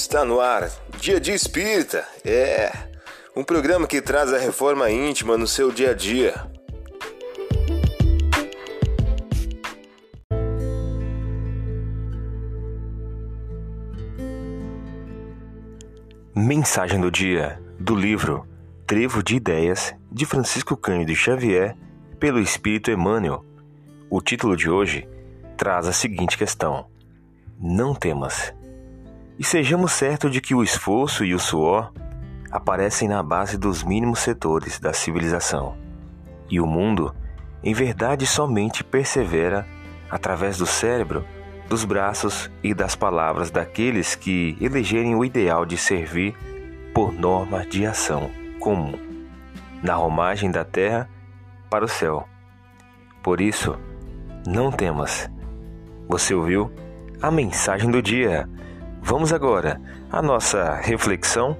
Está no ar, Dia de Espírita. É um programa que traz a reforma íntima no seu dia a dia. Mensagem do dia do livro Trevo de Ideias de Francisco Cândido Xavier pelo Espírito Emmanuel. O título de hoje traz a seguinte questão: Não temas. E sejamos certos de que o esforço e o suor aparecem na base dos mínimos setores da civilização. E o mundo, em verdade, somente persevera através do cérebro, dos braços e das palavras daqueles que elegerem o ideal de servir por norma de ação comum, na romagem da terra para o céu. Por isso, não temas você ouviu a mensagem do dia. Vamos agora à nossa reflexão.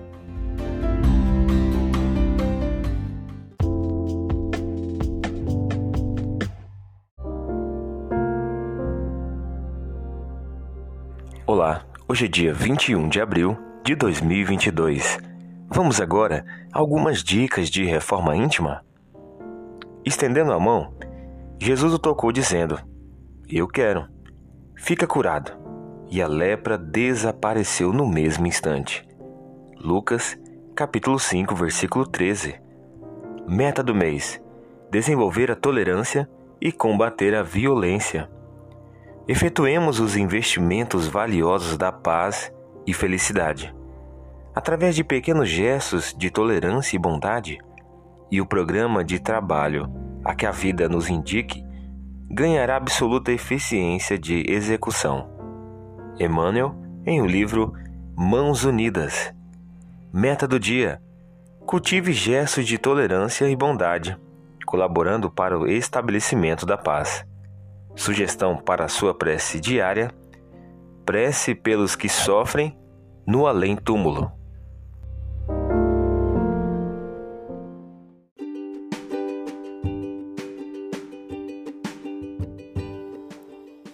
Olá, hoje é dia 21 de abril de 2022. Vamos agora a algumas dicas de reforma íntima? Estendendo a mão, Jesus o tocou dizendo: Eu quero fica curado. E a lepra desapareceu no mesmo instante. Lucas, capítulo 5, versículo 13. Meta do mês: desenvolver a tolerância e combater a violência. Efetuemos os investimentos valiosos da paz e felicidade. Através de pequenos gestos de tolerância e bondade, e o programa de trabalho a que a vida nos indique ganhará absoluta eficiência de execução. Emmanuel, em o livro Mãos Unidas. Meta do dia: cultive gestos de tolerância e bondade, colaborando para o estabelecimento da paz. Sugestão para a sua prece diária: prece pelos que sofrem no além-túmulo.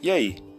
E aí,